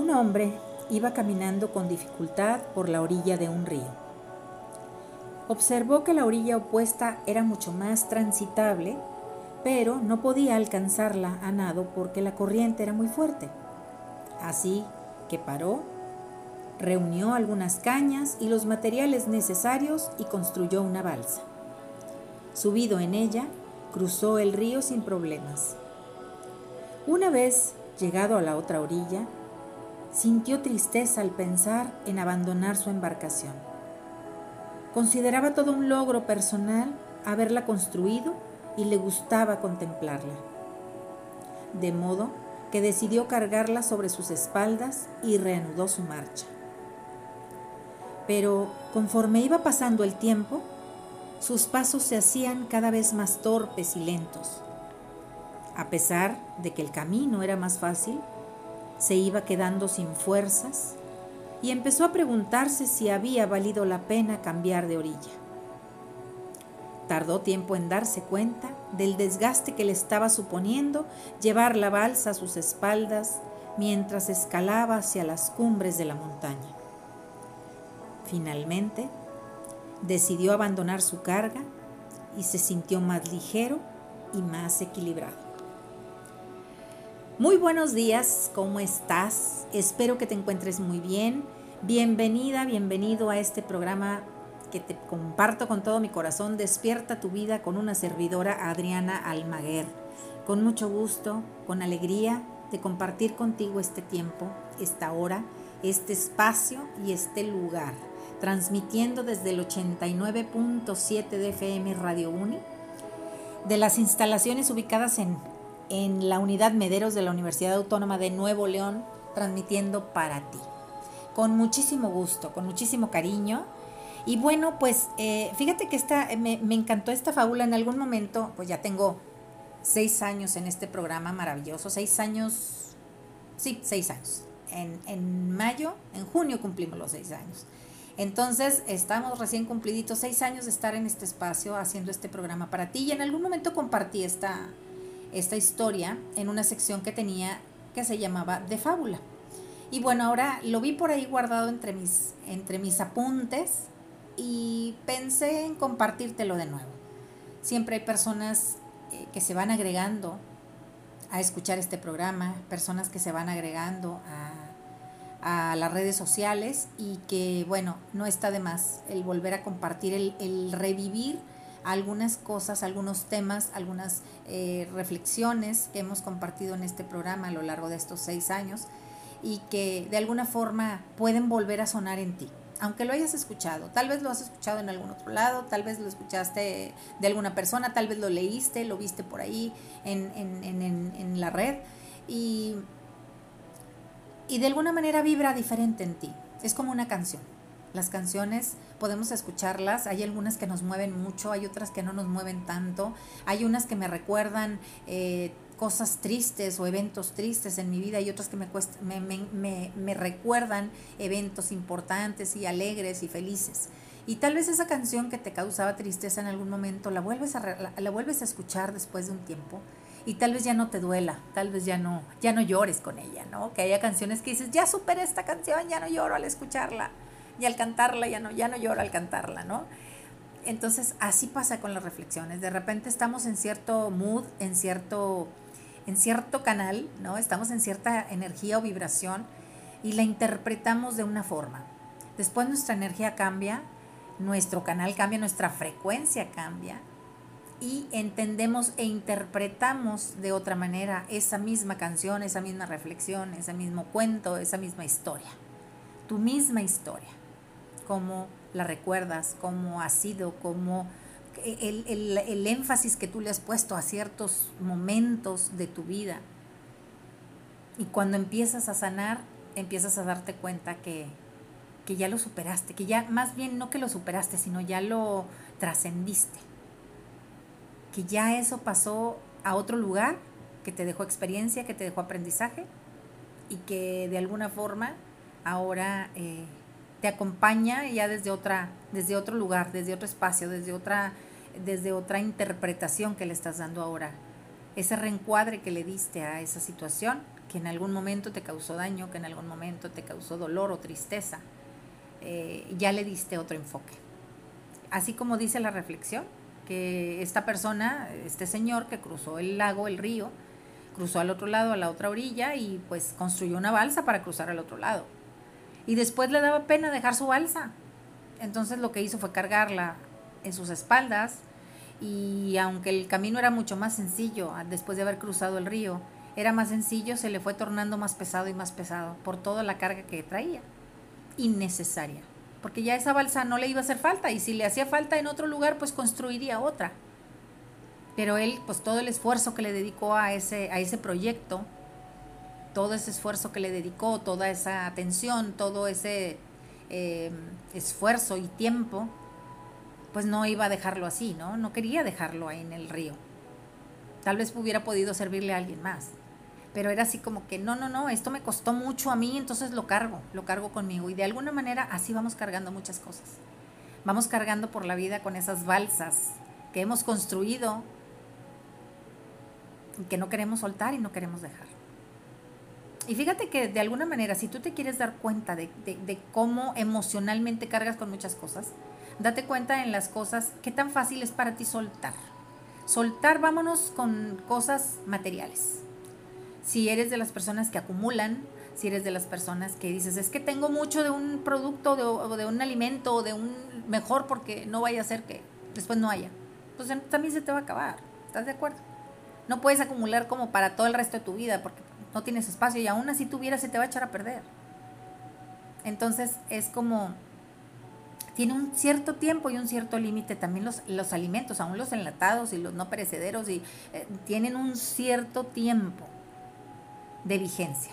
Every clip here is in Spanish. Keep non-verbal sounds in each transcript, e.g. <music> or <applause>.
Un hombre iba caminando con dificultad por la orilla de un río. Observó que la orilla opuesta era mucho más transitable, pero no podía alcanzarla a nado porque la corriente era muy fuerte. Así que paró, reunió algunas cañas y los materiales necesarios y construyó una balsa. Subido en ella, cruzó el río sin problemas. Una vez llegado a la otra orilla, sintió tristeza al pensar en abandonar su embarcación. Consideraba todo un logro personal haberla construido y le gustaba contemplarla. De modo que decidió cargarla sobre sus espaldas y reanudó su marcha. Pero conforme iba pasando el tiempo, sus pasos se hacían cada vez más torpes y lentos. A pesar de que el camino era más fácil, se iba quedando sin fuerzas y empezó a preguntarse si había valido la pena cambiar de orilla. Tardó tiempo en darse cuenta del desgaste que le estaba suponiendo llevar la balsa a sus espaldas mientras escalaba hacia las cumbres de la montaña. Finalmente, decidió abandonar su carga y se sintió más ligero y más equilibrado. Muy buenos días, ¿cómo estás? Espero que te encuentres muy bien. Bienvenida, bienvenido a este programa que te comparto con todo mi corazón. Despierta tu vida con una servidora, Adriana Almaguer. Con mucho gusto, con alegría de compartir contigo este tiempo, esta hora, este espacio y este lugar. Transmitiendo desde el 89.7 de FM Radio Uni, de las instalaciones ubicadas en en la unidad Mederos de la Universidad Autónoma de Nuevo León, transmitiendo para ti. Con muchísimo gusto, con muchísimo cariño. Y bueno, pues eh, fíjate que esta, me, me, encantó esta fábula en algún momento, pues ya tengo seis años en este programa maravilloso, seis años, sí, seis años. En, en mayo, en junio cumplimos los seis años. Entonces, estamos recién cumpliditos seis años de estar en este espacio haciendo este programa para ti y en algún momento compartí esta, esta historia en una sección que tenía que se llamaba de fábula. Y bueno, ahora lo vi por ahí guardado entre mis, entre mis apuntes y pensé en compartírtelo de nuevo. Siempre hay personas eh, que se van agregando a escuchar este programa, personas que se van agregando a, las redes sociales y que, bueno, no está de más el volver a compartir, el revivir algunas cosas, algunos temas, algunas eh, reflexiones que hemos compartido en este programa a lo largo de estos seis años y que de alguna forma pueden volver a sonar en ti. Aunque lo hayas escuchado, tal vez lo has escuchado en algún otro lado, tal vez lo escuchaste de alguna persona, tal vez lo leíste, lo viste por ahí en, en, en, en la red y, y de alguna manera vibra diferente en ti. Es como una canción. Las canciones podemos escucharlas, hay algunas que nos mueven mucho, hay otras que no nos mueven tanto, hay unas que me recuerdan eh, cosas tristes o eventos tristes en mi vida y otras que me, me, me, recuerdan eventos importantes y alegres y felices. Y tal vez esa canción que te causaba tristeza en algún momento la vuelves a, la, la vuelves a escuchar después de un tiempo y tal vez ya no te duela, tal vez ya no, ya no llores con ella, ¿no? Que haya canciones que dices, ya superé esta canción, ya no lloro al escucharla y al cantarla ya no, ya no lloro al cantarla, ¿no? Entonces así pasa con las reflexiones. De repente estamos en cierto mood, en cierto, en cierto canal, ¿no? Estamos en cierta energía o vibración y la interpretamos de una forma. Después nuestra energía cambia, nuestro canal cambia, nuestra frecuencia cambia y entendemos e interpretamos de otra manera esa misma canción, esa misma reflexión, ese mismo cuento, esa misma historia. Tu misma historia cómo la recuerdas, cómo ha sido, cómo el, el, el, énfasis que tú le has puesto a ciertos momentos de tu vida. Y cuando empiezas a sanar, empiezas a darte cuenta que, que ya lo superaste, que ya más bien no que lo superaste, sino ya lo trascendiste. Que ya eso pasó a otro lugar, que te dejó experiencia, que te dejó aprendizaje y que de alguna forma ahora eh, te acompaña ya desde otra, desde otro lugar, desde otro espacio, desde otra, desde otra interpretación que le estás dando ahora. Ese reencuadre que le diste a esa situación que en algún momento te causó daño, que en algún momento te causó dolor o tristeza, eh, ya le diste otro enfoque. Así como dice la reflexión, que esta persona, este señor que cruzó el lago, el río, cruzó al otro lado, a la otra orilla y pues construyó una balsa para cruzar al otro lado. Y después le daba pena dejar su balsa. Entonces lo que hizo fue cargarla en sus espaldas y aunque el camino era mucho más sencillo después de haber cruzado el río, era más sencillo, se le fue tornando más pesado y más pesado por toda la carga que traía. Innecesaria. Porque ya esa balsa no le iba a hacer falta y si le hacía falta en otro lugar, pues construiría otra. Pero él, pues todo el esfuerzo que le dedicó a ese, a ese proyecto, todo ese esfuerzo que le dedicó, toda esa atención, todo ese eh, esfuerzo y tiempo, pues no iba a dejarlo así, ¿no? No quería dejarlo ahí en el río. Tal vez hubiera podido servirle a alguien más. Pero era así como que, no, no, no, esto me costó mucho a mí, entonces lo cargo, lo cargo conmigo. Y de alguna manera así vamos cargando muchas cosas. Vamos cargando por la vida con esas balsas que hemos construido y que no queremos soltar y no queremos dejar. Y fíjate que de alguna manera, si tú te quieres dar cuenta de, de cómo emocionalmente cargas con muchas cosas, date cuenta en las cosas, qué tan fácil es para ti soltar. Soltar, vámonos con cosas materiales. Si eres de las personas que acumulan, si eres de las personas que dices, es que tengo mucho de un producto o de, un alimento o de un mejor porque no vaya a ser que después no haya, pues también se te va a acabar. ¿Estás de acuerdo? No puedes acumular como para todo el resto de tu vida porque no tienes espacio y aún así tuviera se te va a echar a perder. Entonces es como tiene un cierto tiempo y un cierto límite también los, los alimentos, aún los enlatados y los no perecederos, y eh, tienen un cierto tiempo de vigencia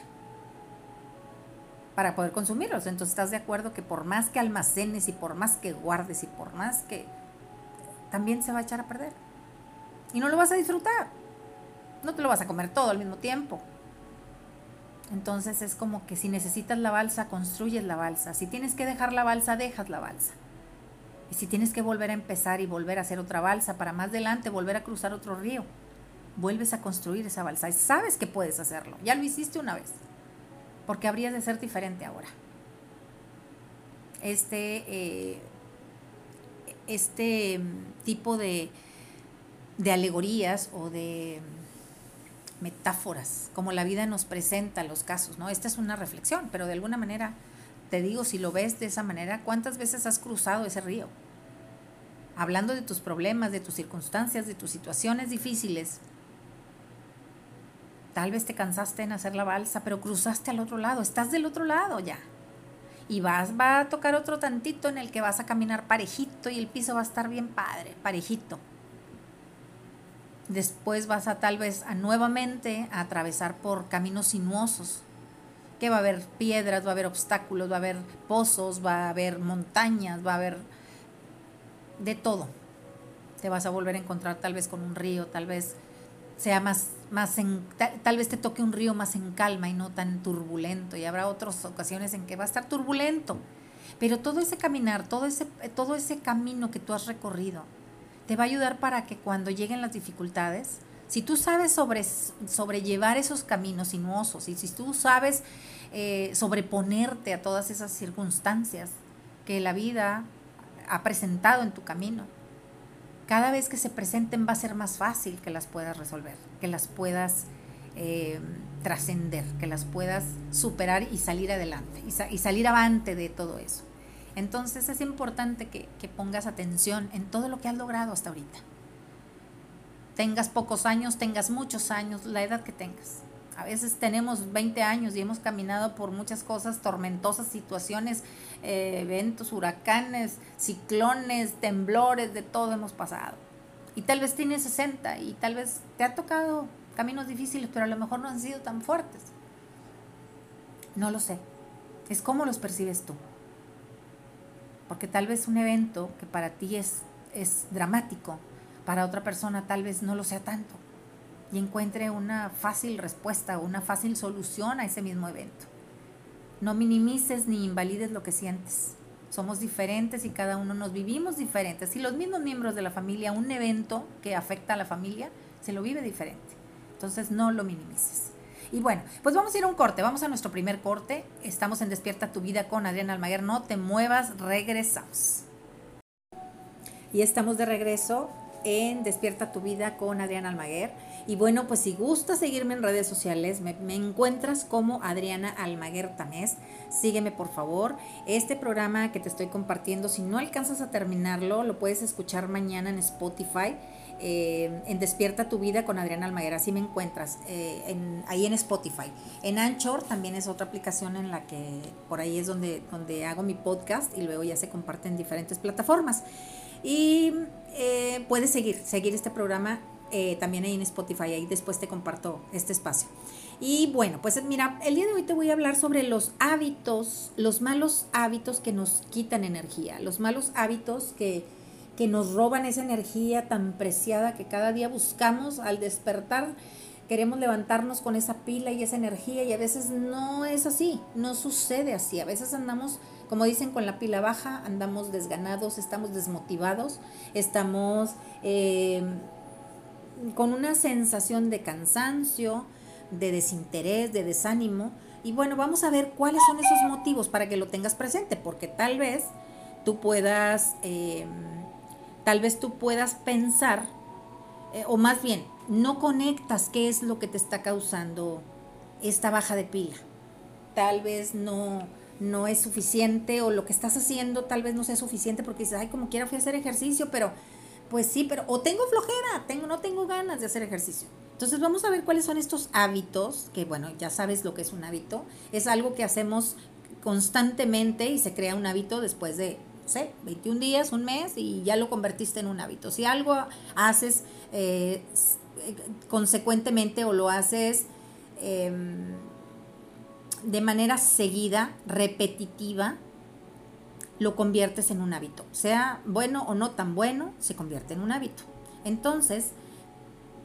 para poder consumirlos. Entonces estás de acuerdo que por más que almacenes y por más que guardes y por más que también se va a echar a perder. Y no lo vas a disfrutar. No te lo vas a comer todo al mismo tiempo. Entonces es como que si necesitas la balsa, construyes la balsa. Si tienes que dejar la balsa, dejas la balsa. Y si tienes que volver a empezar y volver a hacer otra balsa para más adelante volver a cruzar otro río, vuelves a construir esa balsa. Y sabes que puedes hacerlo. Ya lo hiciste una vez. Porque habrías de ser diferente ahora. Este, eh, este mm, tipo de, de alegorías o de metáforas, como la vida nos presenta los casos, ¿no? Esta es una reflexión, pero de alguna manera, te digo, si lo ves de esa manera, ¿cuántas veces has cruzado ese río? Hablando de tus problemas, de tus circunstancias, de tus situaciones difíciles. Tal vez te cansaste en hacer la balsa, pero cruzaste al otro lado, estás del otro lado ya. Y vas, va a tocar otro tantito en el que vas a caminar parejito y el piso va a estar bien padre, parejito Después vas a tal vez a nuevamente a atravesar por caminos sinuosos, que va a haber piedras, va a haber obstáculos, va a haber pozos, va a haber montañas, va a haber de todo. Te vas a volver a encontrar tal vez con un río, tal vez sea más, más en, tal, vez te toque un río más en calma y no tan turbulento. Y habrá otras ocasiones en que va a estar turbulento. Pero todo ese caminar, todo ese, todo ese camino que tú has recorrido, te va a ayudar para que cuando lleguen las dificultades, si tú sabes sobre, sobrellevar esos caminos sinuosos y si tú sabes eh, sobreponerte a todas esas circunstancias que la vida ha presentado en tu camino, cada vez que se presenten va a ser más fácil que las puedas resolver, que las puedas eh, trascender, que las puedas superar y salir adelante y, y salir avante de todo eso. Entonces es importante que, pongas atención en todo lo que has logrado hasta ahorita. Tengas pocos años, tengas muchos años, la edad que tengas. A veces tenemos 20 años y hemos caminado por muchas cosas tormentosas, situaciones, eh, eventos, huracanes, ciclones, temblores, de todo hemos pasado. Y tal vez tienes 60 y tal vez te ha tocado caminos difíciles, pero a lo mejor no han sido tan fuertes. No lo sé. Es cómo los percibes tú porque tal vez un evento que para ti es, es dramático, para otra persona tal vez no lo sea tanto y encuentre una fácil respuesta o una fácil solución a ese mismo evento. No minimices ni invalides lo que sientes. Somos diferentes y cada uno nos vivimos diferentes. Si los mismos miembros de la familia, un evento que afecta a la familia, se lo vive diferente. Entonces no lo minimices. Y bueno, pues vamos a ir a un corte, vamos a nuestro primer corte. Estamos en Despierta tu vida con Adriana Almaguer. No te muevas, regresamos. Y estamos de regreso en Despierta tu vida con Adriana Almaguer. Y bueno, pues si gusta seguirme en redes sociales, me, encuentras como Adriana Almaguer Tamés. Sígueme por favor. Este programa que te estoy compartiendo, si no alcanzas a terminarlo, lo puedes escuchar mañana en Spotify. Eh, en Despierta tu vida con Adriana Almaguer, así me encuentras, eh, ahí en Spotify. En Anchor también es otra aplicación en la que por ahí es donde, donde hago mi podcast y luego ya se comparte en diferentes plataformas. Y eh, puedes seguir, seguir este programa también ahí en Spotify, ahí después te comparto este espacio. Y bueno, pues mira, el día de hoy te voy a hablar sobre los hábitos, los malos hábitos que nos quitan energía, los malos hábitos que, que nos roban esa energía tan preciada que cada día buscamos al despertar. Queremos levantarnos con esa pila y esa energía y a veces no es así, no sucede así. A veces andamos, como dicen, con la pila baja, andamos desganados, estamos desmotivados, estamos... Eh, con una sensación de cansancio, de desinterés, de desánimo. Y bueno, vamos a ver cuáles son esos motivos para que lo tengas presente, porque tal vez tú puedas, em, tal vez tú puedas pensar, eh, o más bien, no conectas qué es lo que te está causando esta baja de pila. Tal vez no, no es suficiente o lo que estás haciendo tal vez no sea suficiente porque dices, ay, como quiera fui a hacer ejercicio, pero pues sí, pero o tengo flojera, tengo, no tengo ganas de hacer ejercicio. Entonces vamos a ver cuáles son estos hábitos, que bueno, ya sabes lo que es un hábito. Es algo que hacemos constantemente y se crea un hábito después de, sé, 21 días, un mes y ya lo convertiste en un hábito. Si algo haces eh, consecuentemente o lo haces em, de manera seguida, repetitiva, lo conviertes en un hábito. Sea bueno o no tan bueno, se convierte en un hábito. Entonces,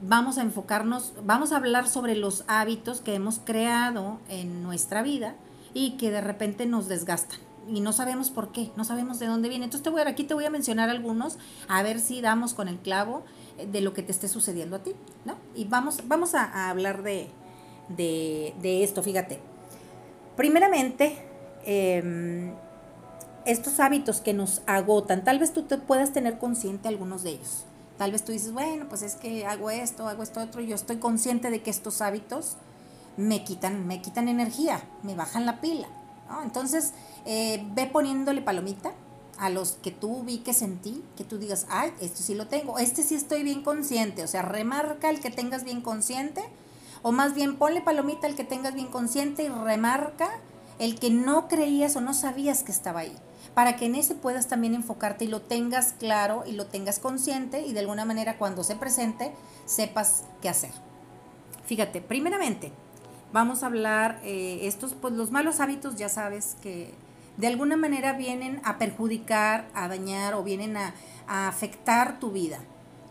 vamos a enfocarnos, vamos a hablar sobre los hábitos que hemos creado en nuestra vida y que de repente nos desgastan. Y no sabemos por qué, no sabemos de dónde viene. Entonces te voy a, aquí te voy a mencionar algunos, a ver si damos con el clavo de lo que te esté sucediendo a ti, ¿no? Y vamos, vamos a, hablar de, de, esto, fíjate. Primeramente, eh, estos hábitos que nos agotan, tal vez tú te puedas tener consciente algunos de ellos. Tal vez tú dices, bueno, pues es que hago esto, hago esto otro, yo estoy consciente de que estos hábitos me quitan, me quitan energía, me bajan la pila. Entonces, eh, ve poniéndole palomita a los que tú ubiques en ti, que tú digas, ay, esto sí lo tengo, este sí estoy bien consciente, o sea, remarca el que tengas bien consciente, o más bien ponle palomita al que tengas bien consciente y remarca el que no creías o no sabías que estaba ahí para que en ese puedas también enfocarte y lo tengas claro y lo tengas consciente y de alguna manera cuando se presente sepas qué hacer. Fíjate, primeramente, vamos a hablar eh, estos, pues los malos hábitos ya sabes que de alguna manera vienen a perjudicar, a dañar o vienen a, afectar tu vida.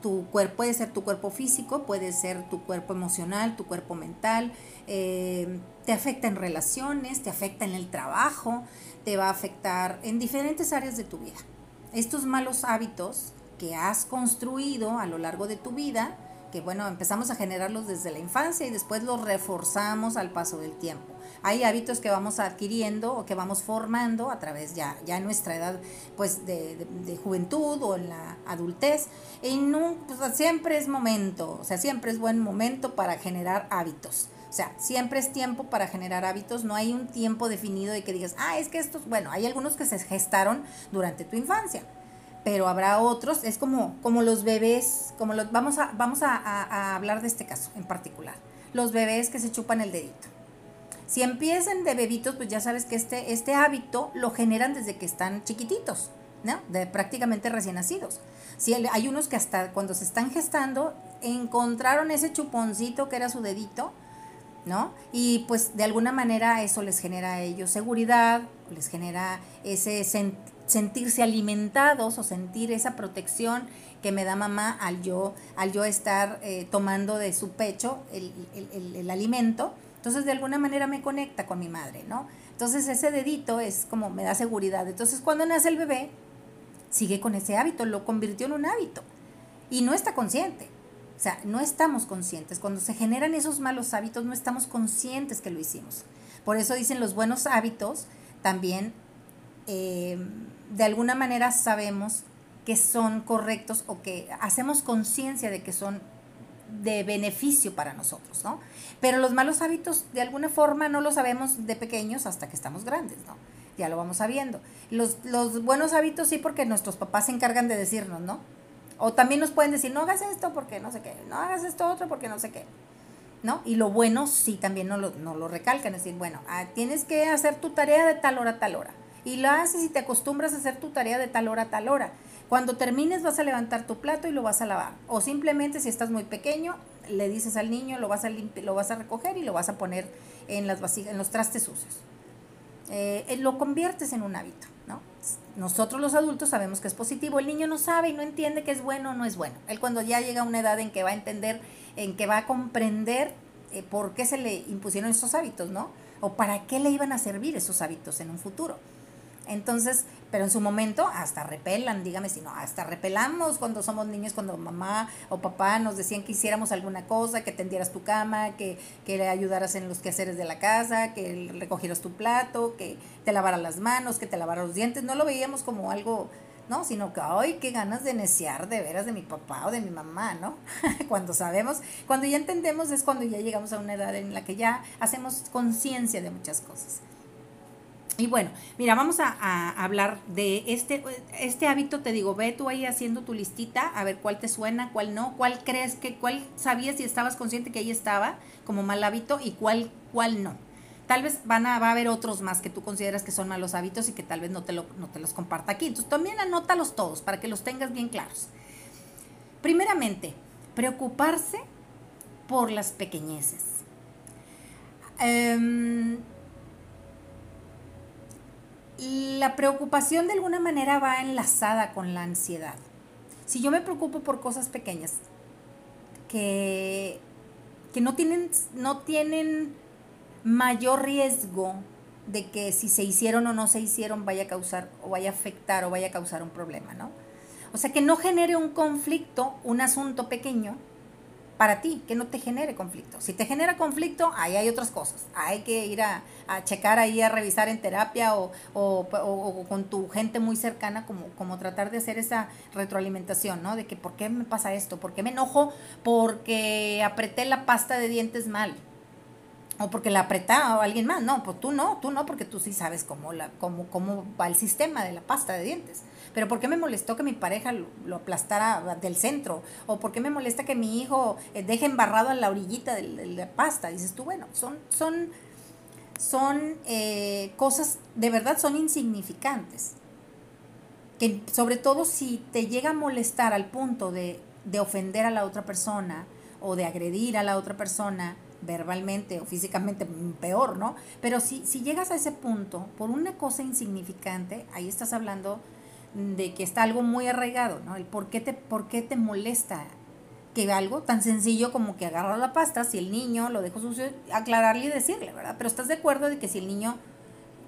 Tu cuerpo puede ser tu cuerpo físico, puede ser tu cuerpo emocional, tu cuerpo mental, eh, te afecta en relaciones, te afecta en el trabajo, te va a afectar en diferentes áreas de tu vida. Estos malos hábitos que has construido a lo largo de tu vida, que bueno, empezamos a generarlos desde la infancia y después los reforzamos al paso del tiempo. Hay hábitos que vamos adquiriendo o que vamos formando a través ya, ya en nuestra edad pues de, juventud o en la adultez. Y no, siempre es momento, o sea, siempre es buen momento para generar hábitos. O sea, siempre es tiempo para generar hábitos, no hay un tiempo definido de que digas, ah, es que estos, bueno, hay algunos que se gestaron durante tu infancia, pero habrá otros, es como, como los bebés, como los, vamos, a, vamos a, hablar de este caso en particular, los bebés que se chupan el dedito. Si empiezan de bebitos, pues ya sabes que este, este hábito lo generan desde que están chiquititos, ¿no? Prácticamente recién nacidos. Si hay unos que hasta cuando se están gestando encontraron ese chuponcito que era su dedito ¿no? Y pues de alguna manera eso les genera a ellos seguridad, les genera ese sentirse alimentados o sentir esa protección que me da mamá al yo, al yo estar eh, tomando de su pecho el, el, alimento. Entonces de alguna manera me conecta con mi madre, ¿no? Entonces ese dedito es como me da seguridad. Entonces cuando nace el bebé, sigue con ese hábito, lo convirtió en un hábito y no está consciente O sea, no estamos conscientes. Cuando se generan esos malos hábitos, no estamos conscientes que lo hicimos. Por eso dicen los buenos hábitos, también eh, de alguna manera sabemos que son correctos o que hacemos conciencia de que son de beneficio para nosotros, ¿no? Pero los malos hábitos de alguna forma no los sabemos de pequeños hasta que estamos grandes, ¿no? Ya lo vamos sabiendo. Los, los buenos hábitos sí porque nuestros papás se encargan de decirnos, ¿no? O también nos pueden decir, no hagas esto porque no sé qué, no hagas esto otro porque no sé qué. ¿No? Y lo bueno sí también no lo, no lo recalcan, es decir, bueno, ah, tienes que hacer tu tarea de tal hora a tal hora. Y lo haces y te acostumbras a hacer tu tarea de tal hora a tal hora. Cuando termines vas a levantar tu plato y lo vas a lavar. O simplemente si estás muy pequeño, le dices al niño, lo vas a, lo vas a recoger y lo vas a poner en, las en los trastes sucios. Eh, eh, lo conviertes en un hábito, ¿no? Nosotros los adultos sabemos que es positivo, el niño no sabe y no entiende que es bueno o no es bueno. Él cuando ya llega a una edad en que va a entender, en que va a comprender eh, por qué se le impusieron esos hábitos, ¿no? O para qué le iban a servir esos hábitos en un futuro. Entonces, pero en su momento hasta repelan, dígame si no, hasta repelamos cuando somos niños, cuando mamá o papá nos decían que hiciéramos alguna cosa, que tendieras tu cama, que, que le ayudaras en los quehaceres de la casa, que recogieras tu plato, que te lavaras las manos, que te lavaras los dientes, no lo veíamos como algo, ¿no? Sino que, ay, qué ganas de neciar de veras de mi papá o de mi mamá, ¿no? <laughs> cuando sabemos, cuando ya entendemos es cuando ya llegamos a una edad en la que ya hacemos conciencia de muchas cosas. Y bueno, mira, vamos a, hablar de este, este hábito, te digo, ve tú ahí haciendo tu listita, a ver cuál te suena, cuál no, cuál crees que, cuál sabías y estabas consciente que ahí estaba como mal hábito y cuál, cuál no. Tal vez van a, va a haber otros más que tú consideras que son malos hábitos y que tal vez no te, lo, no te los comparta aquí. Entonces también anótalos todos para que los tengas bien claros. Primeramente, preocuparse por las pequeñeces. Eh, la preocupación de alguna manera va enlazada con la ansiedad. Si yo me preocupo por cosas pequeñas que, que no, tienen, no tienen mayor riesgo de que si se hicieron o no se hicieron vaya a causar o vaya a afectar o vaya a causar un problema, ¿no? O sea, que no genere un conflicto, un asunto pequeño, para ti, que no te genere conflicto. Si te genera conflicto, ahí hay otras cosas. Hay que ir a, checar ahí, a revisar en terapia o, con tu gente muy cercana, como, como tratar de hacer esa retroalimentación, ¿no? De que, ¿por qué me pasa esto? ¿Por qué me enojo? Porque apreté la pasta de dientes mal. O porque la apretaba alguien más. No, pues tú no, tú no, porque tú sí sabes cómo, la, cómo, cómo va el sistema de la pasta de dientes. Pero ¿por qué me molestó que mi pareja lo, aplastara del centro? ¿O por qué me molesta que mi hijo eh, deje embarrado a la orillita de, la pasta? Dices tú, bueno, son, son, son eh, cosas, de verdad son insignificantes. Que sobre todo si te llega a molestar al punto de, de ofender a la otra persona o de agredir a la otra persona, verbalmente o físicamente peor, ¿no? Pero si, si llegas a ese punto por una cosa insignificante, ahí estás hablando de que está algo muy arraigado, ¿no? El por qué te, por qué te molesta que algo tan sencillo como que agarrar la pasta, si el niño lo dejó sucio, aclararle y decirle, ¿verdad? Pero estás de acuerdo de que si el niño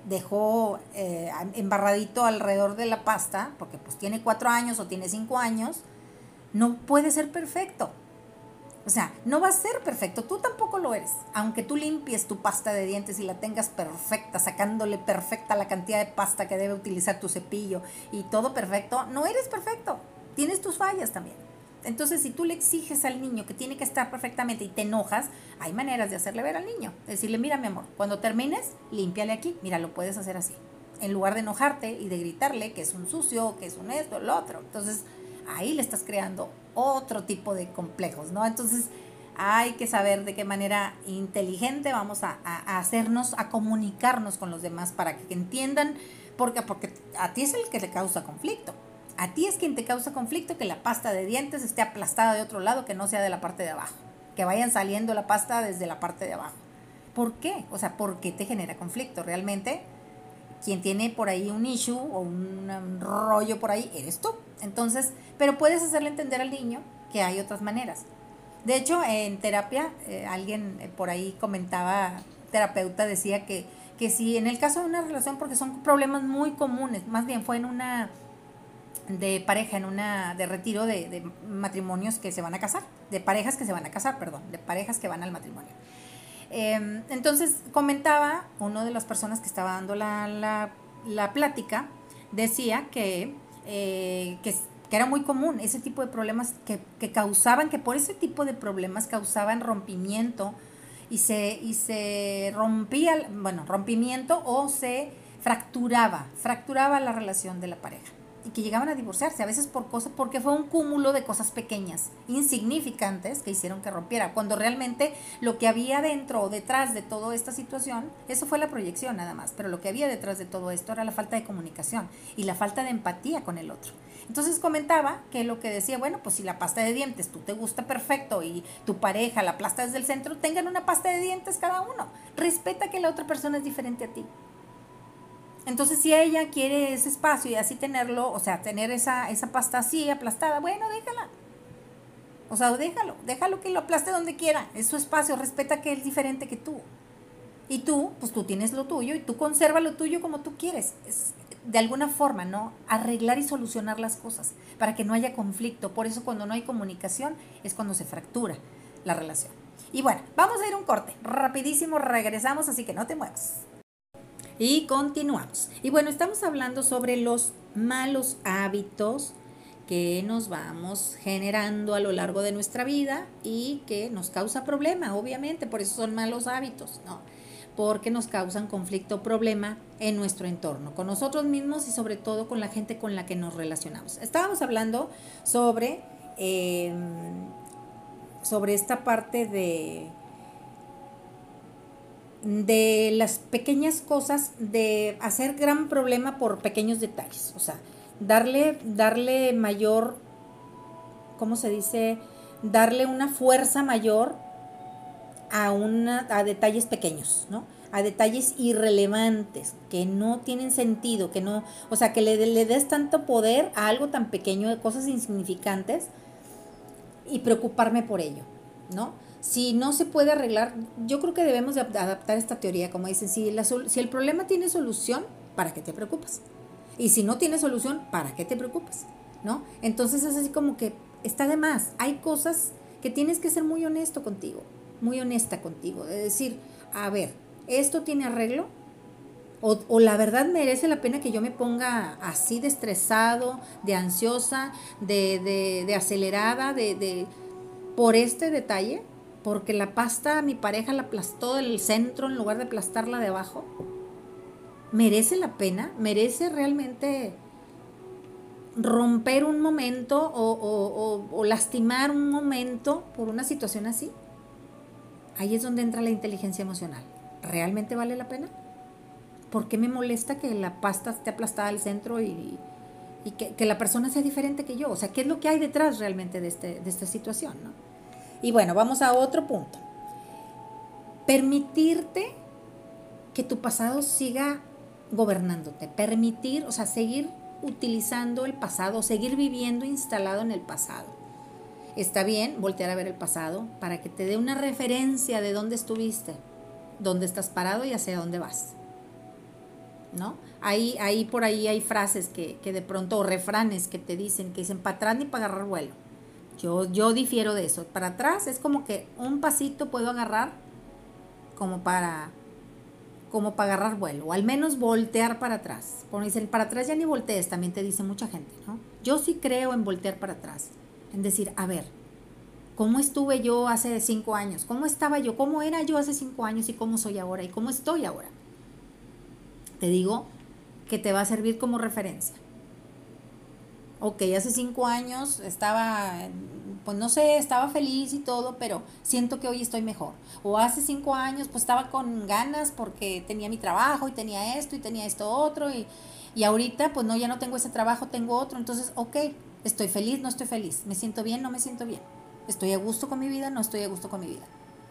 dejó eh, embarradito alrededor de la pasta, porque pues tiene cuatro años o tiene cinco años, no puede ser perfecto. O sea, no va a ser perfecto, tú tampoco lo eres. Aunque tú limpies tu pasta de dientes y la tengas perfecta, sacándole perfecta la cantidad de pasta que debe utilizar tu cepillo y todo perfecto, no eres perfecto. Tienes tus fallas también. Entonces, si tú le exiges al niño que tiene que estar perfectamente y te enojas, hay maneras de hacerle ver al niño. Decirle, mira mi amor, cuando termines, límpiale aquí. Mira, lo puedes hacer así. En lugar de enojarte y de gritarle que es un sucio, que es un esto, lo otro. Entonces, ahí le estás creando otro tipo de complejos, ¿no? Entonces hay que saber de qué manera inteligente vamos a, hacernos, a comunicarnos con los demás para que entiendan, porque, porque a ti es el que te causa conflicto. A ti es quien te causa conflicto que la pasta de dientes esté aplastada de otro lado que no sea de la parte de abajo. Que vayan saliendo la pasta desde la parte de abajo. ¿Por qué? O sea, ¿por qué te genera conflicto? Realmente quien tiene por ahí un issue o un, rollo por ahí, eres tú. Entonces, pero puedes hacerle entender al niño que hay otras maneras. De hecho, en terapia, eh, alguien eh, por ahí comentaba, terapeuta decía que, que si en el caso de una relación, porque son problemas muy comunes, más bien fue en una, de pareja en una de retiro de, matrimonios que se van a casar, de parejas que se van a casar, perdón, de parejas que van al matrimonio. Em, entonces comentaba uno de las personas que estaba dando la, la, plática, decía que, eh, que, que, era muy común ese tipo de problemas que, que, causaban, que por ese tipo de problemas causaban rompimiento y se, y se rompía, bueno, rompimiento o se fracturaba, fracturaba la relación de la pareja y que llegaban a divorciarse, a veces por cosas, porque fue un cúmulo de cosas pequeñas, insignificantes, que hicieron que rompiera, cuando realmente lo que había dentro o detrás de toda esta situación, eso fue la proyección nada más, pero lo que había detrás de todo esto era la falta de comunicación y la falta de empatía con el otro. Entonces comentaba que lo que decía, bueno, pues si la pasta de dientes tú te gusta perfecto y tu pareja la plasta desde el centro, tengan una pasta de dientes cada uno. Respeta que la otra persona es diferente a ti. Entonces, si ella quiere ese espacio y así tenerlo, o sea, tener esa, esa pasta así aplastada, bueno, déjala. O sea, déjalo, déjalo que lo aplaste donde quiera. Es su espacio, respeta que es diferente que tú. Y tú, pues tú tienes lo tuyo y tú conserva lo tuyo como tú quieres. Es, de alguna forma, ¿no? Arreglar y solucionar las cosas para que no haya conflicto. Por eso cuando no hay comunicación es cuando se fractura la relación. Y bueno, vamos a ir un corte. Rapidísimo, regresamos, así que no te muevas. Y continuamos. Y bueno, estamos hablando sobre los malos hábitos que nos vamos generando a lo largo de nuestra vida y que nos causa problema, obviamente, por eso son malos hábitos, ¿no? Porque nos causan conflicto, problema en nuestro entorno, con nosotros mismos y sobre todo con la gente con la que nos relacionamos. Estábamos hablando sobre, em, sobre esta parte de de las pequeñas cosas, de hacer gran problema por pequeños detalles. O sea, darle, darle mayor, ¿cómo se dice? Darle una fuerza mayor a, una, a detalles pequeños, ¿no? A detalles irrelevantes, que no tienen sentido, que no, o sea, que le, le des tanto poder a algo tan pequeño, de cosas insignificantes, y preocuparme por ello, ¿no? Si no se puede arreglar, yo creo que debemos de adaptar esta teoría, como dicen, si, si el problema tiene solución, ¿para qué te preocupas? Y si no tiene solución, ¿para qué te preocupas? ¿No? Entonces es así como que está de más. Hay cosas que tienes que ser muy honesto contigo, muy honesta contigo. Es decir, a ver, ¿esto tiene arreglo? O, o, la verdad merece la pena que yo me ponga así de estresado, de ansiosa, de, de, de acelerada, de, de, por este detalle porque la pasta mi pareja la aplastó del centro en lugar de aplastarla de abajo. ¿Merece la pena? ¿Merece realmente romper un momento o, lastimar un momento por una situación así? Ahí es donde entra la inteligencia emocional. ¿Realmente vale la pena? ¿Por qué me molesta que la pasta esté aplastada al centro y, que, la persona sea diferente que yo? O sea, ¿qué es lo que hay detrás realmente de, este, de esta situación? ¿no? Y bueno, vamos a otro punto. Permitirte que tu pasado siga gobernándote. Permitir, o sea, seguir utilizando el pasado, seguir viviendo instalado en el pasado. Está bien voltear a ver el pasado para que te dé una referencia de dónde estuviste, dónde estás parado y hacia dónde vas. ¿No? Ahí, ahí por ahí hay frases que, que de pronto, o refranes que te dicen, que dicen para atrás ni para agarrar vuelo. Yo, yo difiero de eso. Para atrás es como que un pasito puedo agarrar como para como para agarrar vuelo, o al menos voltear para atrás. Cuando dicen para atrás ya ni voltees, también te dice mucha gente, ¿no? Yo sí creo en voltear para atrás, en decir, a ver, ¿cómo estuve yo hace cinco años? ¿Cómo estaba yo? ¿Cómo era yo hace cinco años y cómo soy ahora? ¿Y cómo estoy ahora? Te digo que te va a servir como referencia ok, hace cinco años estaba, pues no sé, estaba feliz y todo, pero siento que hoy estoy mejor. O hace cinco años pues estaba con ganas porque tenía mi trabajo y tenía esto y tenía esto otro y, y ahorita pues no, ya no tengo ese trabajo, tengo otro. Entonces, ok, estoy feliz, no estoy feliz, me siento bien, no me siento bien. Estoy a gusto con mi vida, no estoy a gusto con mi vida.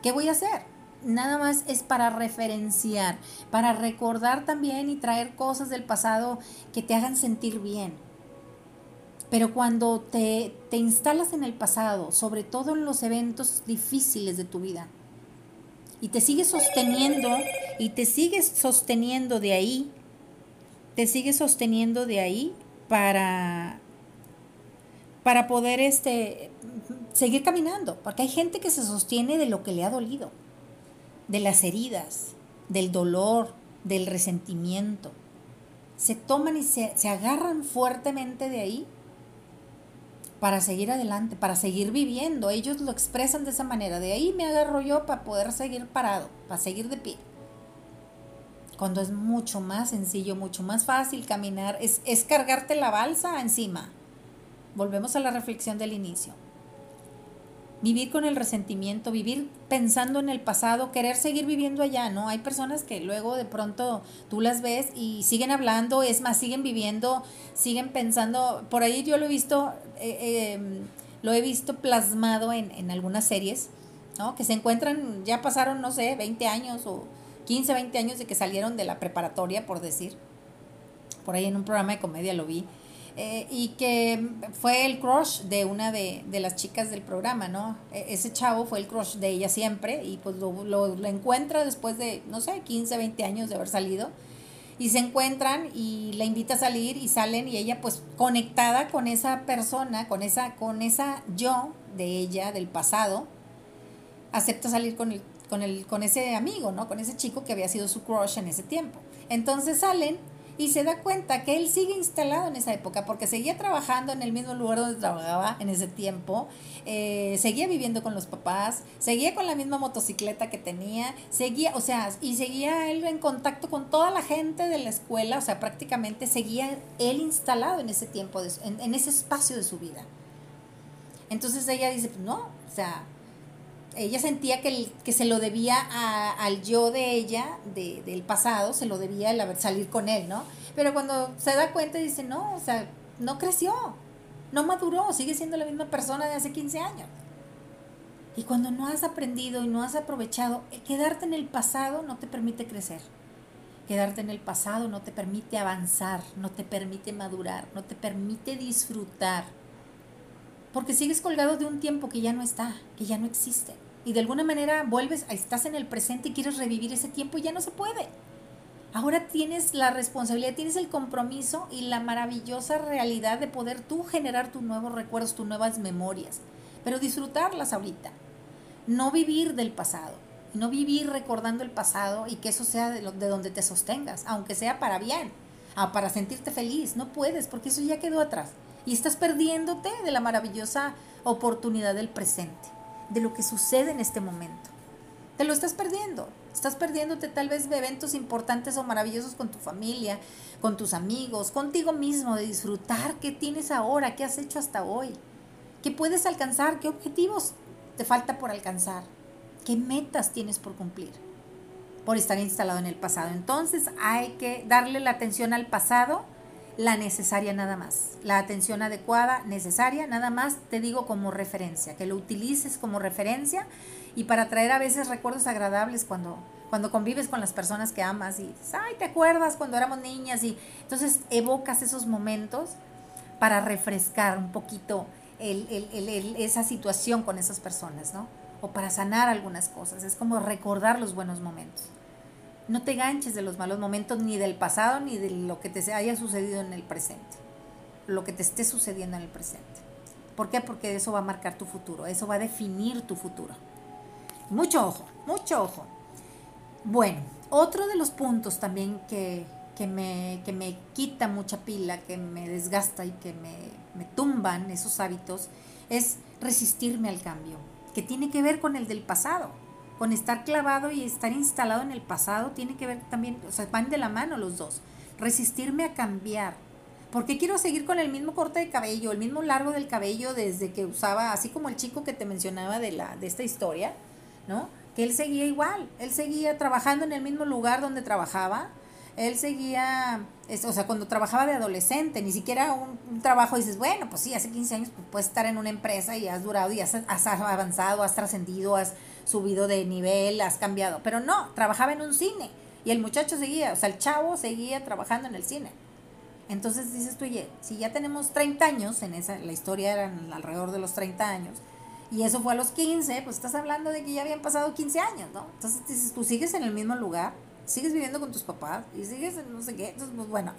¿Qué voy a hacer? Nada más es para referenciar, para recordar también y traer cosas del pasado que te hagan sentir bien pero cuando te, te instalas en el pasado, sobre todo en los eventos difíciles de tu vida, y te sigues sosteniendo, y te sigues sosteniendo de ahí, te sigues sosteniendo de ahí para, para poder este, seguir caminando, porque hay gente que se sostiene de lo que le ha dolido, de las heridas, del dolor, del resentimiento. Se toman y se, se agarran fuertemente de ahí para seguir adelante, para seguir viviendo. Ellos lo expresan de esa manera. De ahí me agarro yo para poder seguir parado, para seguir de pie. Cuando es mucho más sencillo, mucho más fácil caminar, es, es cargarte la balsa encima. Volvemos a la reflexión del inicio vivir con el resentimiento, vivir pensando en el pasado, querer seguir viviendo allá, ¿no? Hay personas que luego de pronto tú las ves y siguen hablando, es más, siguen viviendo, siguen pensando, por ahí yo lo he visto, eh, em, lo he visto plasmado en, en algunas series, ¿no? Que se encuentran, ya pasaron, no sé, 20 años o 15, 20 años de que salieron de la preparatoria, por decir. Por ahí en un programa de comedia lo vi eh, y que fue el crush de una de, las chicas del programa, ¿no? E, ese chavo fue el crush de ella siempre y pues lo, lo, encuentra después de, no sé, 15, 20 años de haber salido y se encuentran y la invita a salir y salen y ella pues conectada con esa persona, con esa, con esa yo de ella, del pasado, acepta salir con el, con el, con ese amigo, ¿no? Con ese chico que había sido su crush en ese tiempo. Entonces salen y se da cuenta que él sigue instalado en esa época porque seguía trabajando en el mismo lugar donde trabajaba en ese tiempo, eh, seguía viviendo con los papás, seguía con la misma motocicleta que tenía, seguía, o sea, y seguía él en contacto con toda la gente de la escuela, o sea, prácticamente seguía él instalado en ese tiempo, en, ese espacio de su vida. Entonces ella dice, no, o sea, ella sentía que, que se lo debía al yo de ella, de, del pasado, se lo debía el haber salir con él, ¿no? Pero cuando se da cuenta dice, no, o sea, no creció, no maduró, sigue siendo la misma persona de hace 15 años. Y cuando no has aprendido y no has aprovechado, eh, quedarte en el pasado no te permite crecer. Quedarte en el pasado no te permite avanzar, no te permite madurar, no te permite disfrutar. Porque sigues colgado de un tiempo que ya no está, que ya no existe y de alguna manera vuelves, estás en el presente y quieres revivir ese tiempo y ya no se puede. Ahora tienes la responsabilidad, tienes el compromiso y la maravillosa realidad de poder tú generar tus nuevos recuerdos, tus nuevas memorias, pero disfrutarlas ahorita. No vivir del pasado, no vivir recordando el pasado y que eso sea de, de donde te sostengas, aunque sea para bien, ah, para sentirte feliz. No puedes porque eso ya quedó atrás y estás perdiéndote de la maravillosa oportunidad del presente de lo que sucede en este momento. Te lo estás perdiendo. Estás perdiéndote tal vez de eventos importantes o maravillosos con tu familia, con tus amigos, contigo mismo, de disfrutar qué tienes ahora, qué has hecho hasta hoy, qué puedes alcanzar, qué objetivos te falta por alcanzar, qué metas tienes por cumplir, por estar instalado en el pasado. Entonces hay que darle la atención al pasado la necesaria nada más, la atención adecuada, necesaria, nada más te digo como referencia, que lo utilices como referencia y para traer a veces recuerdos agradables cuando, cuando convives con las personas que amas y dices, ay, ¿te acuerdas cuando éramos niñas? Y entonces evocas esos momentos para refrescar un poquito esa situación con esas personas, ¿no? O para sanar algunas cosas, es como recordar los buenos momentos. No te ganches de los malos momentos ni del pasado ni de lo que te haya sucedido en el presente. Lo que te esté sucediendo en el presente. ¿Por qué? Porque eso va a marcar tu futuro, eso va a definir tu futuro. Mucho ojo, mucho ojo. Bueno, otro de los puntos también que, me, que me quita mucha pila, que me desgasta y que me, me tumban esos hábitos, es resistirme al cambio, que tiene que ver con el del pasado con estar clavado y estar instalado en el pasado tiene que ver también, o sea, van de la mano los dos. Resistirme a cambiar. Porque quiero seguir con el mismo corte de cabello, el mismo largo del cabello desde que usaba, así como el chico que te mencionaba de, la, de esta historia, ¿no? Que él seguía igual, él seguía trabajando en el mismo lugar donde trabajaba, él seguía, o sea, cuando trabajaba de adolescente, ni siquiera un, trabajo, dices, bueno, pues sí, hace 15 años pues, puedes estar en una empresa y has durado y has, has avanzado, has trascendido, has subido de nivel, has cambiado. Pero no, trabajaba en un cine y el muchacho seguía, o sea, el chavo seguía trabajando en el cine. Entonces dices tú, oye, si ya tenemos 30 años, en esa, la historia eran alrededor de los 30 años, y eso fue a los 15, pues estás hablando de que ya habían pasado 15 años, ¿no? Entonces dices, tú sigues en el mismo lugar, sigues viviendo con tus papás y sigues no sé qué. Entonces, pues bueno,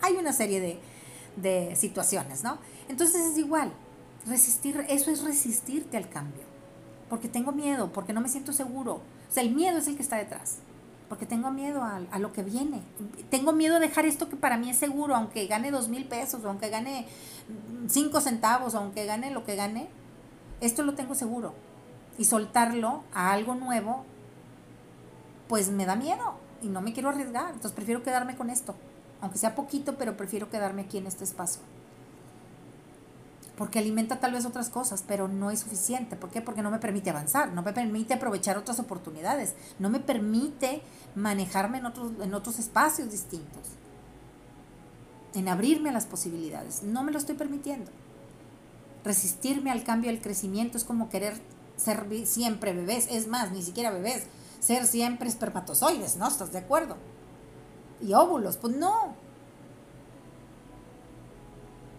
hay una serie de, de situaciones, ¿no? Entonces es igual, resistir, eso es resistirte al cambio. Porque tengo miedo, porque no me siento seguro. O sea, el miedo es el que está detrás. Porque tengo miedo a, a lo que viene. Tengo miedo a dejar esto que para mí es seguro, aunque gane dos mil pesos, aunque gane cinco centavos, aunque gane lo que gane. Esto lo tengo seguro. Y soltarlo a algo nuevo, pues me da miedo y no me quiero arriesgar. Entonces prefiero quedarme con esto. Aunque sea poquito, pero prefiero quedarme aquí en este espacio porque alimenta tal vez otras cosas, pero no es suficiente. ¿Por qué? Porque no me permite avanzar, no me permite aprovechar otras oportunidades, no me permite manejarme en otros, en otros espacios distintos, en abrirme a las posibilidades. No me lo estoy permitiendo. Resistirme al cambio, al crecimiento, es como querer ser siempre bebés, es más, ni siquiera bebés, ser siempre espermatozoides, ¿no? ¿Estás de acuerdo? Y óvulos, pues no,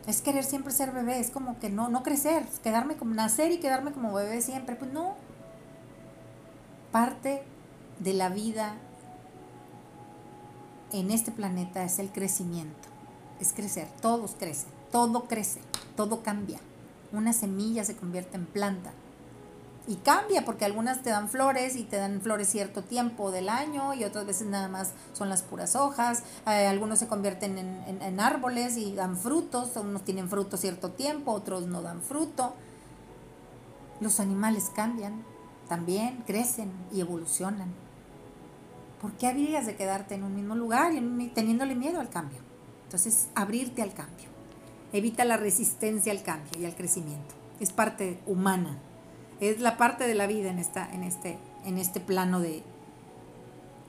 es querer siempre ser bebé, es como que no, no crecer, quedarme como nacer y quedarme como bebé siempre, pues no. Parte de la vida en este planeta es el crecimiento, es crecer, todos crecen, todo crece, todo cambia. Una semilla se convierte en planta, y cambia porque algunas te dan flores y te dan flores cierto tiempo del año y otras veces nada más son las puras hojas, eh, algunos se convierten en, en, árboles y dan frutos, unos tienen fruto cierto tiempo, otros no dan fruto. Los animales cambian, también crecen y evolucionan. ¿Por qué habrías de quedarte en un mismo lugar y teniéndole miedo al cambio? Entonces, abrirte al cambio. Evita la resistencia al cambio y al crecimiento. Es parte humana es la parte de la vida en, esta, en, este, en este plano de,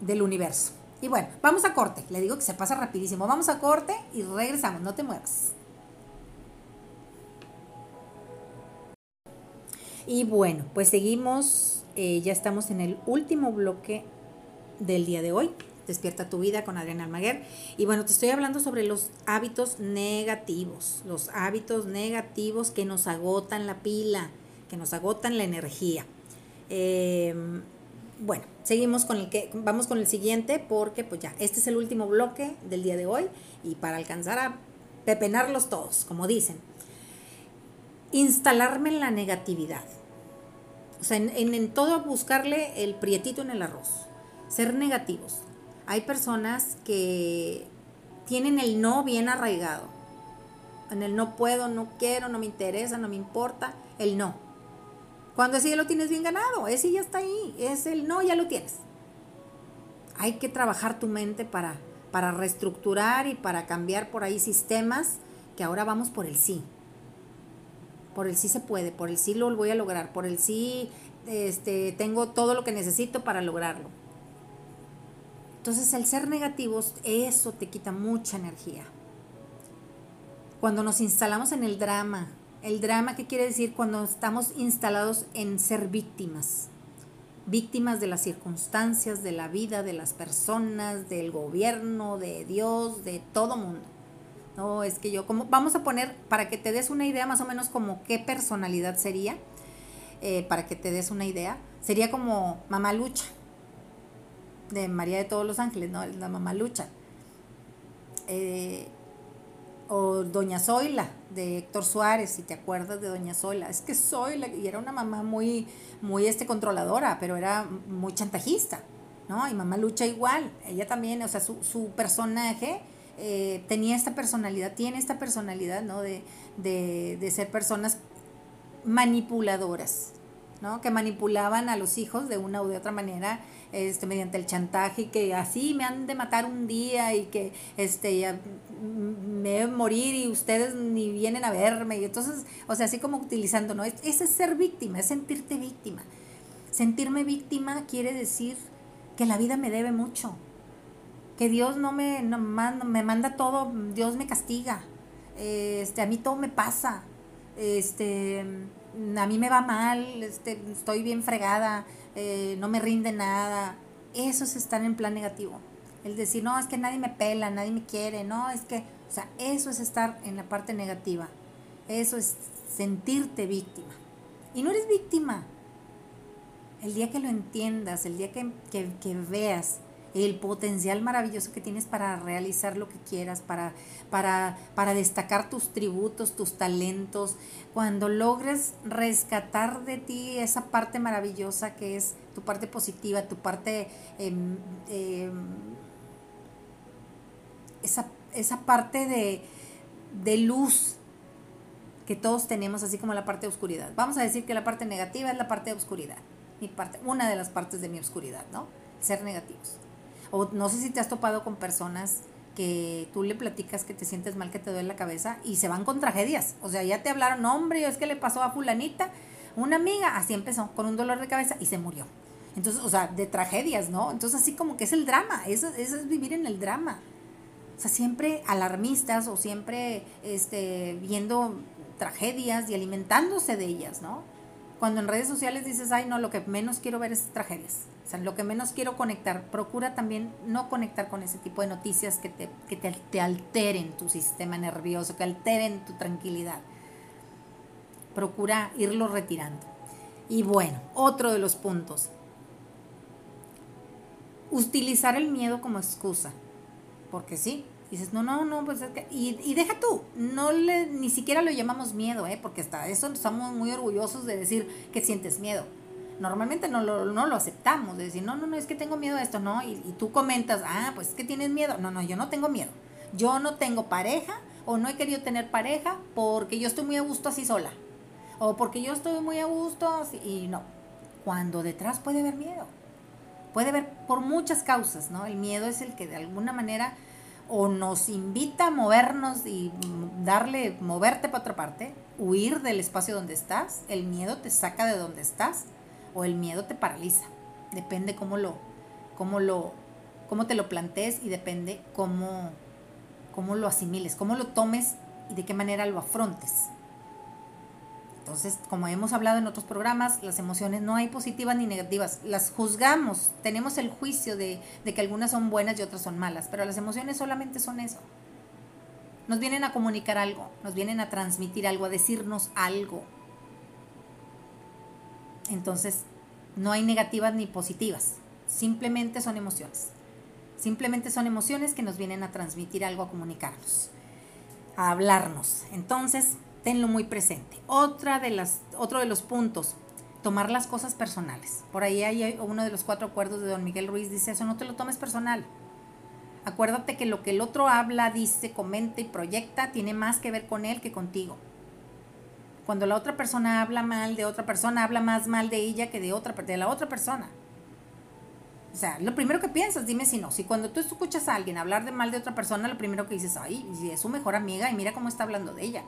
del universo. Y bueno, vamos a corte. Le digo que se pasa rapidísimo. Vamos a corte y regresamos. No te muevas. Y bueno, pues seguimos. Eh, ya estamos en el último bloque del día de hoy. Despierta tu vida con Adriana Almaguer. Y bueno, te estoy hablando sobre los hábitos negativos. Los hábitos negativos que nos agotan la pila que nos agotan la energía. Eh, bueno, seguimos con el que, vamos con el siguiente porque pues ya, este es el último bloque del día de hoy y para alcanzar a pepenarlos todos, como dicen. Instalarme en la negatividad. O sea, en todo buscarle el prietito en el arroz. Ser negativos. Hay personas que tienen el no bien arraigado. En el no puedo, no quiero, no me interesa, no me importa. El no cuando ese ya lo tienes bien ganado, ese ya está ahí, es el no, ya lo tienes. Hay que trabajar tu mente para, para reestructurar y para cambiar por ahí sistemas que ahora vamos por el sí. Por el sí se puede, por el sí lo voy a lograr, por el sí este, tengo todo lo que necesito para lograrlo. Entonces el ser negativos, eso te quita mucha energía. Cuando nos instalamos en el drama, el drama, ¿qué quiere decir? Cuando estamos instalados en ser víctimas. Víctimas de las circunstancias, de la vida, de las personas, del gobierno, de Dios, de todo mundo. No, es que yo, como, vamos a poner, para que te des una idea más o menos como qué personalidad sería, eh, para que te des una idea, sería como Mamá Lucha, de María de todos los Ángeles, ¿no? La Mamá Lucha. Eh, o Doña Zoila de Héctor Suárez, si te acuerdas de Doña Zoila, es que Zoila, y era una mamá muy, muy este, controladora, pero era muy chantajista, ¿no? Y mamá Lucha igual, ella también, o sea, su, su personaje eh, tenía esta personalidad, tiene esta personalidad, ¿no? De, de, de ser personas manipuladoras, ¿no? Que manipulaban a los hijos de una u de otra manera este, mediante el chantaje y que así me han de matar un día y que este, me deben morir y ustedes ni vienen a verme. Y entonces, o sea, así como utilizando, ¿no? Ese es ser víctima, es sentirte víctima. Sentirme víctima quiere decir que la vida me debe mucho, que Dios no me, no, me manda todo, Dios me castiga, este, a mí todo me pasa, este, a mí me va mal, este, estoy bien fregada, eh, no me rinde nada. Eso es estar en plan negativo. El decir, no, es que nadie me pela, nadie me quiere, no, es que, o sea, eso es estar en la parte negativa. Eso es sentirte víctima. Y no eres víctima. El día que lo entiendas, el día que, que veas el potencial maravilloso que tienes para realizar lo que quieras, para, para, para destacar tus tributos, tus talentos, cuando logres rescatar de ti esa parte maravillosa que es tu parte positiva, tu parte, em, em, esa, esa, parte de, de luz que todos tenemos, así como la parte de oscuridad. Vamos a decir que la parte negativa es la parte de oscuridad, mi parte, una de las partes de mi oscuridad, ¿no? Ser negativos. O no sé si te has topado con personas que tú le platicas que te sientes mal, que te duele la cabeza y se van con tragedias. O sea, ya te hablaron, hombre, es que le pasó a fulanita, una amiga, así empezó, con un dolor de cabeza y se murió. Entonces, o sea, de tragedias, ¿no? Entonces, así como que es el drama, eso, eso es vivir en el drama. O sea, siempre alarmistas o siempre este, viendo tragedias y alimentándose de ellas, ¿no? Cuando en redes sociales dices, ay, no, lo que menos quiero ver es tragedias. O sea, lo que menos quiero conectar. Procura también no conectar con ese tipo de noticias que te, que te, te alteren tu sistema nervioso, que alteren tu tranquilidad. Procura irlo retirando. Y bueno, otro de los puntos. Utilizar el miedo como excusa. Porque sí, dices, no, no, no, pues es que, y, y, deja tú, no le, ni siquiera lo llamamos miedo, ¿eh? porque hasta eso estamos muy orgullosos de decir que sientes miedo. Normalmente no lo, no lo aceptamos, de decir, no, no, no, es que tengo miedo a esto, ¿no? Y, y tú comentas, ah, pues es que tienes miedo. No, no, yo no tengo miedo. Yo no tengo pareja o no he querido tener pareja porque yo estoy muy a gusto así sola. O porque yo estoy muy a gusto así, y no. Cuando detrás puede haber miedo. Puede haber por muchas causas, ¿no? El miedo es el que de alguna manera o nos invita a movernos y darle, moverte para otra parte, huir del espacio donde estás, el miedo te saca de donde estás o el miedo te paraliza. Depende cómo lo, cómo lo, cómo te lo plantees y depende cómo, cómo lo asimiles, cómo lo tomes y de qué manera lo afrontes. Entonces, como hemos hablado en otros programas, las emociones no hay positivas ni negativas, las juzgamos, tenemos el juicio de, que algunas son buenas y otras son malas, pero las emociones solamente son eso. Nos vienen a comunicar algo, nos vienen a transmitir algo, a decirnos algo. Entonces, no hay negativas ni positivas, simplemente son emociones. Simplemente son emociones que nos vienen a transmitir algo, a comunicarnos, a hablarnos. Entonces, tenlo muy presente. Otra de las, otro de los puntos, tomar las cosas personales. Por ahí hay uno de los cuatro acuerdos de don Miguel Ruiz, dice eso, no te lo tomes personal. Acuérdate que lo que el otro habla, dice, comenta y proyecta tiene más que ver con él que contigo. Cuando la otra persona habla mal de otra persona, habla más mal de ella que de, otra, de la otra persona. O sea, lo primero que piensas, dime si no. Si cuando tú escuchas a alguien hablar de mal de otra persona, lo primero que dices, ay, es su mejor amiga y mira cómo está hablando de ella.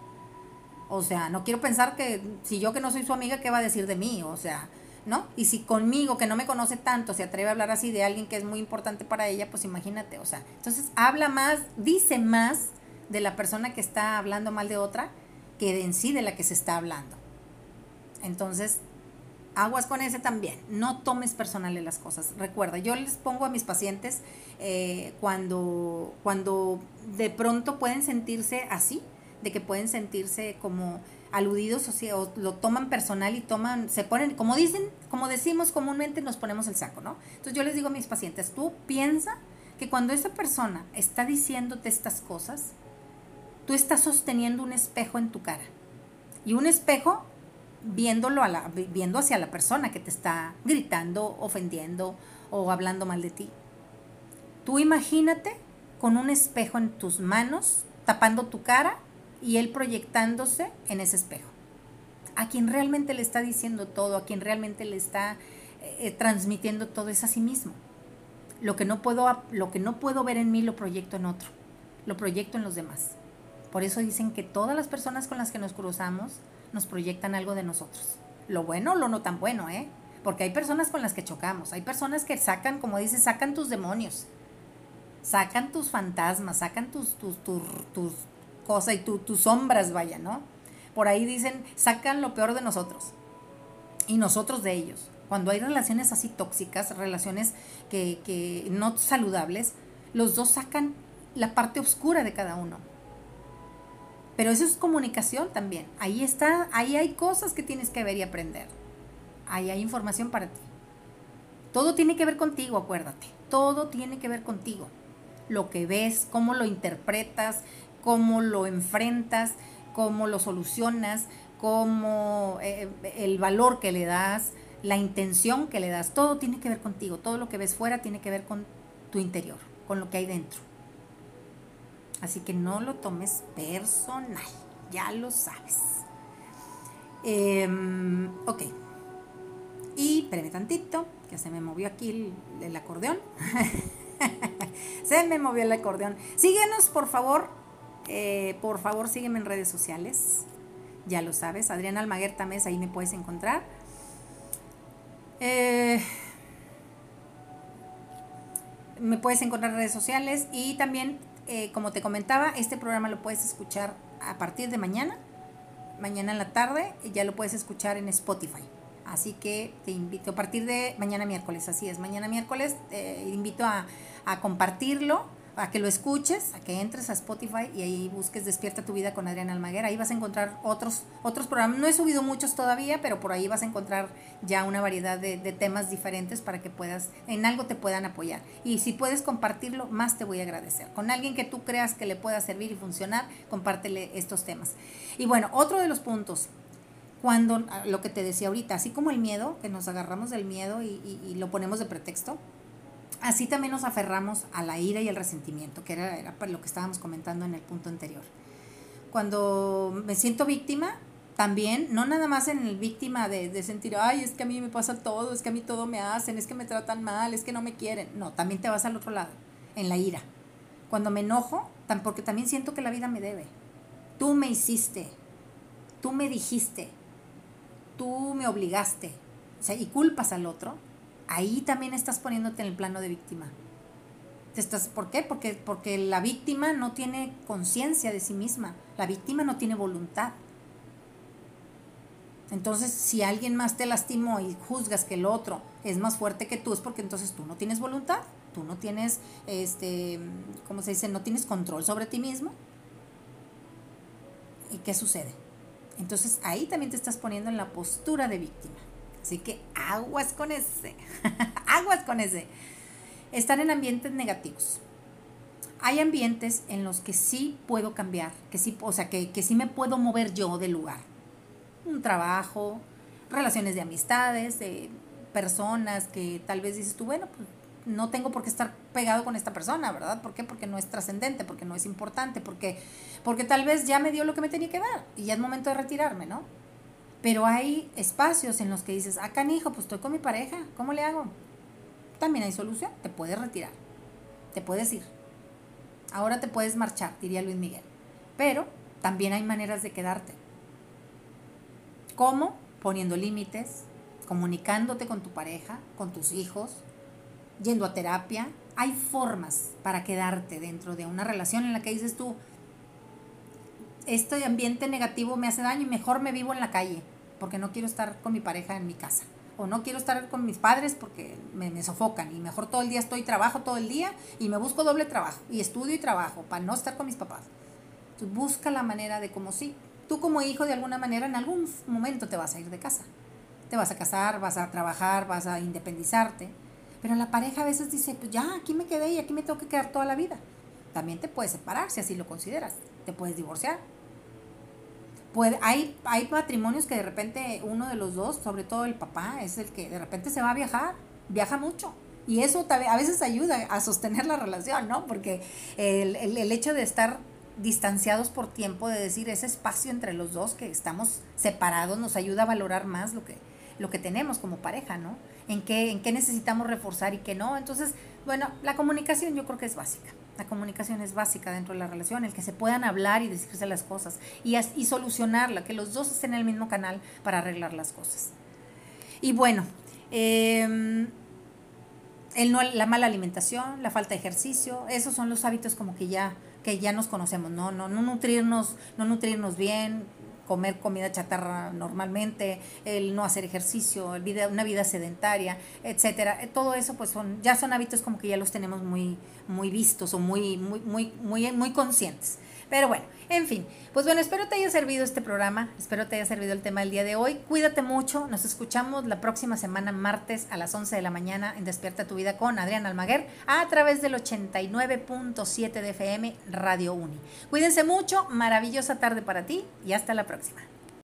O sea, no quiero pensar que si yo que no soy su amiga, ¿qué va a decir de mí? O sea, ¿no? Y si conmigo, que no me conoce tanto, se atreve a hablar así de alguien que es muy importante para ella, pues imagínate, o sea, entonces habla más, dice más de la persona que está hablando mal de otra que de en sí de la que se está hablando. Entonces, aguas con ese también. No tomes personales las cosas. Recuerda, yo les pongo a mis pacientes eh, cuando, cuando de pronto pueden sentirse así, de que pueden sentirse como aludidos o, lo toman personal y toman, se ponen, como dicen, como decimos comúnmente, nos ponemos el saco, ¿no? Entonces yo les digo a mis pacientes, tú piensa que cuando esa persona está diciéndote estas cosas, tú estás sosteniendo un espejo en tu cara. Y un espejo viéndolo a la, viendo hacia la persona que te está gritando, ofendiendo o hablando mal de ti. Tú imagínate con un espejo en tus manos, tapando tu cara y él proyectándose en ese espejo. A quien realmente le está diciendo todo, a quien realmente le está eh, transmitiendo todo es a sí mismo. Lo que, no puedo, lo que no puedo ver en mí lo proyecto en otro, lo proyecto en los demás. Por eso dicen que todas las personas con las que nos cruzamos nos proyectan algo de nosotros. Lo bueno lo no tan bueno, ¿eh? Porque hay personas con las que chocamos, hay personas que sacan, como dices, sacan tus demonios, sacan tus fantasmas, sacan tus, tus, tus cosa y tus sombras, vaya, ¿no? Por ahí dicen, sacan lo peor de nosotros y nosotros de ellos. Cuando hay relaciones así tóxicas, relaciones que, que no saludables, los dos sacan la parte oscura de cada uno. Pero eso es comunicación también. Ahí está, ahí hay cosas que tienes que ver y aprender. Ahí hay información para ti. Todo tiene que ver contigo, acuérdate. Todo tiene que ver contigo. Lo que ves, cómo lo interpretas, cómo lo enfrentas, cómo lo solucionas, cómo eh, el valor que le das, la intención que le das, todo tiene que ver contigo. Todo lo que ves fuera tiene que ver con tu interior, con lo que hay dentro. Así que no lo tomes personal, ya lo sabes. Em, ok. Y espérame tantito, que se me movió aquí el, acordeón. <laughs> se me movió el acordeón. Síguenos, por favor. Eh, por favor, sígueme en redes sociales. Ya lo sabes. Adriana Almaguer Tamés, ahí me puedes encontrar. Eh, me puedes encontrar en redes sociales y también, eh, como te comentaba, este programa lo puedes escuchar a partir de mañana, mañana en la tarde, ya lo puedes escuchar en Spotify. Así que te invito a partir de mañana miércoles, así es, mañana miércoles te invito a, a compartirlo a que lo escuches, a que entres a Spotify y ahí busques Despierta tu vida con Adriana Almaguer. Ahí vas a encontrar otros, otros programas. No he subido muchos todavía, pero por ahí vas a encontrar ya una variedad de, temas diferentes para que puedas, en algo te puedan apoyar. Y si puedes compartirlo, más te voy a agradecer. Con alguien que tú creas que le pueda servir y funcionar, compártele estos temas. Y bueno, otro de los puntos, cuando lo que te decía ahorita, así como el miedo, que nos agarramos del miedo y lo ponemos de pretexto, Así también nos aferramos a la ira y el resentimiento, que era, era lo que estábamos comentando en el punto anterior. Cuando me siento víctima, también, no nada más en el víctima de, sentir, ay, es que a mí me pasa todo, es que a mí todo me hacen, es que me tratan mal, es que no me quieren. No, también te vas al otro lado, en la ira. Cuando me enojo, porque también siento que la vida me debe. Tú me hiciste, tú me dijiste, tú me obligaste, o sea, y culpas al otro, ahí también estás poniéndote en el plano de víctima. estás, ¿Por qué? Porque, porque la víctima no tiene conciencia de sí misma, la víctima no tiene voluntad. Entonces, si alguien más te lastimó y juzgas que el otro es más fuerte que tú, es porque entonces tú no tienes voluntad, tú no tienes, este, ¿cómo se dice? No tienes control sobre ti mismo. ¿Y qué sucede? Entonces ahí también te estás poniendo en la postura de víctima. Así que aguas con ese, <laughs> aguas con ese. Estar en ambientes negativos. Hay ambientes en los que sí puedo cambiar, que sí, o sea, que, que sí me puedo mover yo del lugar. Un trabajo, relaciones de amistades, de personas que tal vez dices tú, bueno, pues no tengo por qué estar pegado con esta persona, ¿verdad? ¿Por qué? Porque no es trascendente, porque no es importante, porque, porque tal vez ya me dio lo que me tenía que dar y ya es momento de retirarme, ¿no? Pero hay espacios en los que dices, ah, canijo, pues estoy con mi pareja, ¿cómo le hago? También hay solución, te puedes retirar, te puedes ir. Ahora te puedes marchar, diría Luis Miguel. Pero también hay maneras de quedarte. ¿Cómo? Poniendo límites, comunicándote con tu pareja, con tus hijos, yendo a terapia. Hay formas para quedarte dentro de una relación en la que dices tú, este ambiente negativo me hace daño y mejor me vivo en la calle porque no quiero estar con mi pareja en mi casa. O no quiero estar con mis padres porque me, sofocan. Y mejor todo el día estoy, trabajo todo el día y me busco doble trabajo. Y estudio y trabajo para no estar con mis papás. Entonces busca la manera de como si tú como hijo de alguna manera en algún momento te vas a ir de casa. Te vas a casar, vas a trabajar, vas a independizarte. Pero la pareja a veces dice, pues ya, aquí me quedé y aquí me tengo que quedar toda la vida. También te puedes separar si así lo consideras. Te puedes divorciar hay, hay matrimonios que de repente uno de los dos, sobre todo el papá, es el que de repente se va a viajar, viaja mucho. Y eso a veces ayuda a sostener la relación, ¿no? Porque el, el, hecho de estar distanciados por tiempo, de decir ese espacio entre los dos, que estamos separados, nos ayuda a valorar más lo que, lo que tenemos como pareja, ¿no? En qué, en qué necesitamos reforzar y qué no. Entonces, bueno, la comunicación yo creo que es básica. La comunicación es básica dentro de la relación, el que se puedan hablar y decirse las cosas y, y solucionarla, que los dos estén en el mismo canal para arreglar las cosas. Y bueno, em, el no, la mala alimentación, la falta de ejercicio, esos son los hábitos como que ya, que ya nos conocemos, ¿no? No, no nutrirnos, no nutrirnos bien, comer comida chatarra normalmente, el no hacer ejercicio, el vida, una vida sedentaria, etcétera. Eh, todo eso pues son ya son hábitos como que ya los tenemos muy muy vistos o muy muy muy muy muy conscientes. Pero bueno, en fin, pues bueno, espero te haya servido este programa, espero te haya servido el tema del día de hoy. Cuídate mucho, nos escuchamos la próxima semana, martes a las 11 de la mañana en Despierta tu Vida con Adrián Almaguer a través del 89.7 de FM Radio Uni. Cuídense mucho, maravillosa tarde para ti y hasta la próxima.